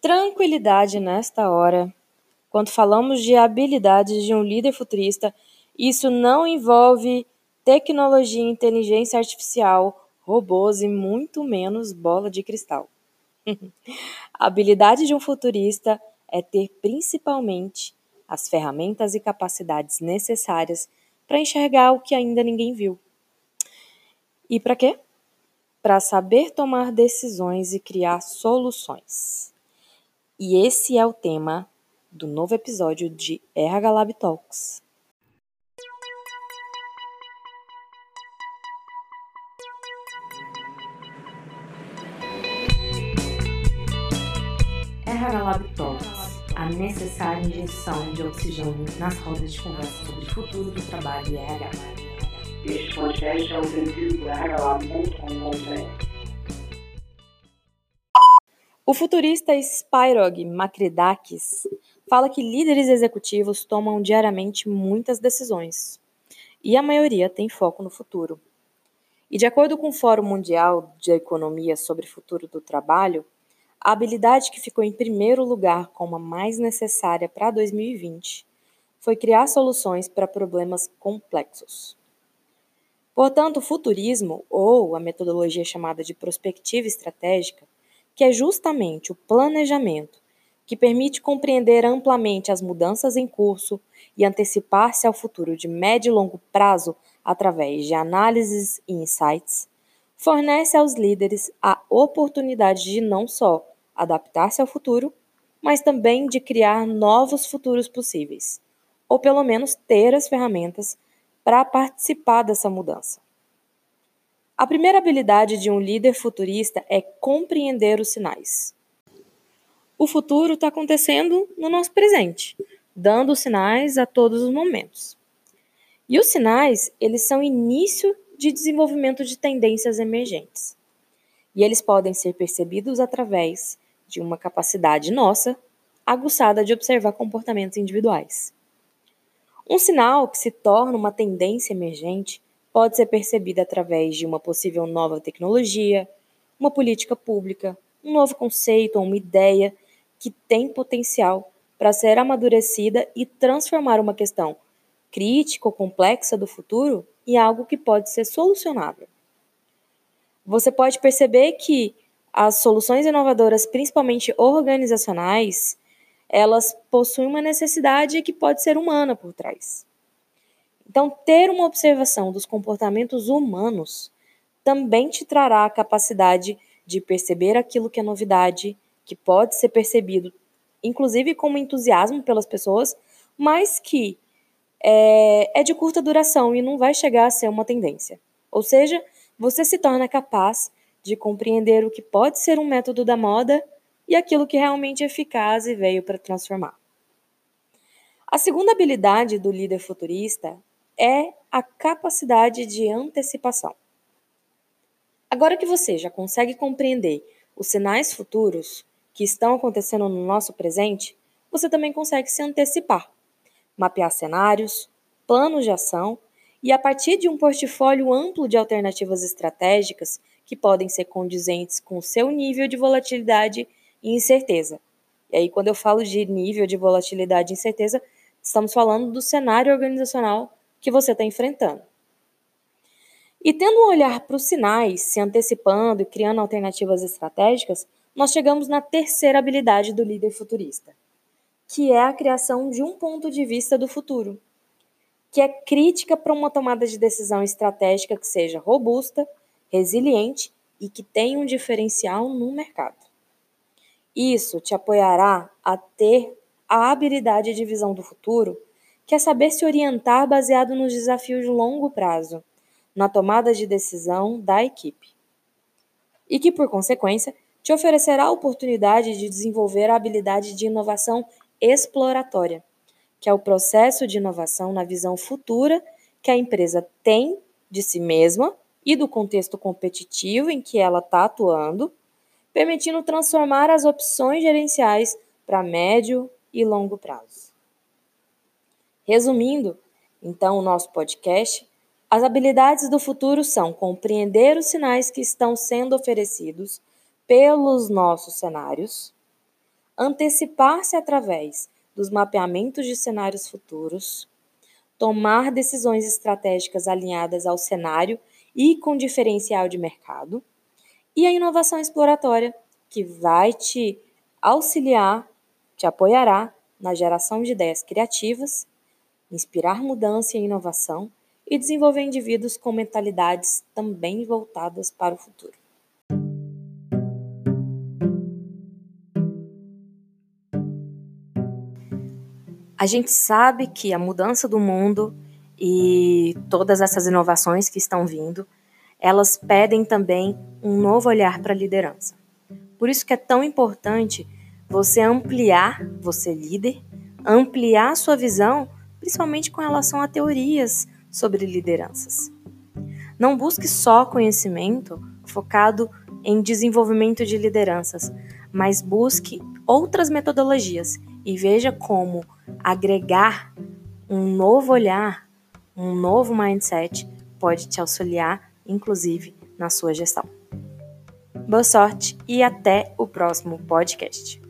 Tranquilidade nesta hora. Quando falamos de habilidades de um líder futurista, isso não envolve tecnologia, inteligência artificial, robôs e muito menos bola de cristal. A habilidade de um futurista é ter principalmente as ferramentas e capacidades necessárias para enxergar o que ainda ninguém viu. E para quê? Para saber tomar decisões e criar soluções. E esse é o tema do novo episódio de RH Lab Talks. RH Lab Talks, a necessária injeção de oxigênio nas rodas de conversa sobre o futuro do trabalho e RH. Este podcast é oferecido por rhlab.com.br. O futurista Spyrog Makridakis fala que líderes executivos tomam diariamente muitas decisões, e a maioria tem foco no futuro. E de acordo com o Fórum Mundial de Economia sobre o Futuro do Trabalho, a habilidade que ficou em primeiro lugar como a mais necessária para 2020 foi criar soluções para problemas complexos. Portanto, o futurismo, ou a metodologia chamada de prospectiva estratégica, que é justamente o planejamento que permite compreender amplamente as mudanças em curso e antecipar-se ao futuro de médio e longo prazo através de análises e insights, fornece aos líderes a oportunidade de não só adaptar-se ao futuro, mas também de criar novos futuros possíveis, ou pelo menos ter as ferramentas para participar dessa mudança. A primeira habilidade de um líder futurista é compreender os sinais. O futuro está acontecendo no nosso presente, dando sinais a todos os momentos. E os sinais, eles são início de desenvolvimento de tendências emergentes. E eles podem ser percebidos através de uma capacidade nossa aguçada de observar comportamentos individuais. Um sinal que se torna uma tendência emergente pode ser percebida através de uma possível nova tecnologia, uma política pública, um novo conceito ou uma ideia que tem potencial para ser amadurecida e transformar uma questão crítica ou complexa do futuro em algo que pode ser solucionável. Você pode perceber que as soluções inovadoras, principalmente organizacionais, elas possuem uma necessidade que pode ser humana por trás. Então, ter uma observação dos comportamentos humanos também te trará a capacidade de perceber aquilo que é novidade, que pode ser percebido, inclusive como entusiasmo pelas pessoas, mas que é, é de curta duração e não vai chegar a ser uma tendência. Ou seja, você se torna capaz de compreender o que pode ser um método da moda e aquilo que realmente é eficaz e veio para transformar. A segunda habilidade do líder futurista é a capacidade de antecipação. Agora que você já consegue compreender os sinais futuros que estão acontecendo no nosso presente, você também consegue se antecipar, mapear cenários, planos de ação e, a partir de um portfólio amplo de alternativas estratégicas que podem ser condizentes com o seu nível de volatilidade e incerteza. E aí, quando eu falo de nível de volatilidade e incerteza, estamos falando do cenário organizacional que você está enfrentando. E tendo um olhar para os sinais, se antecipando e criando alternativas estratégicas, nós chegamos na terceira habilidade do líder futurista, que é a criação de um ponto de vista do futuro, que é crítica para uma tomada de decisão estratégica que seja robusta, resiliente e que tenha um diferencial no mercado. Isso te apoiará a ter a habilidade de visão do futuro é saber se orientar baseado nos desafios de longo prazo, na tomada de decisão da equipe. E que, por consequência, te oferecerá a oportunidade de desenvolver a habilidade de inovação exploratória, que é o processo de inovação na visão futura que a empresa tem de si mesma e do contexto competitivo em que ela está atuando, permitindo transformar as opções gerenciais para médio e longo prazo. Resumindo, então, o nosso podcast, as habilidades do futuro são compreender os sinais que estão sendo oferecidos pelos nossos cenários, antecipar-se através dos mapeamentos de cenários futuros, tomar decisões estratégicas alinhadas ao cenário e com diferencial de mercado, e a inovação exploratória, que vai te auxiliar, te apoiará na geração de ideias criativas, inspirar mudança e inovação e desenvolver indivíduos com mentalidades também voltadas para o futuro. A gente sabe que a mudança do mundo e todas essas inovações que estão vindo, elas pedem também um novo olhar para a liderança. Por isso que é tão importante você ampliar, você líder, ampliar sua visão, principalmente com relação a teorias sobre lideranças. Não busque só conhecimento focado em desenvolvimento de lideranças, mas busque outras metodologias e veja como agregar um novo olhar, um novo mindset pode te auxiliar, inclusive, na sua gestão. Boa sorte e até o próximo podcast.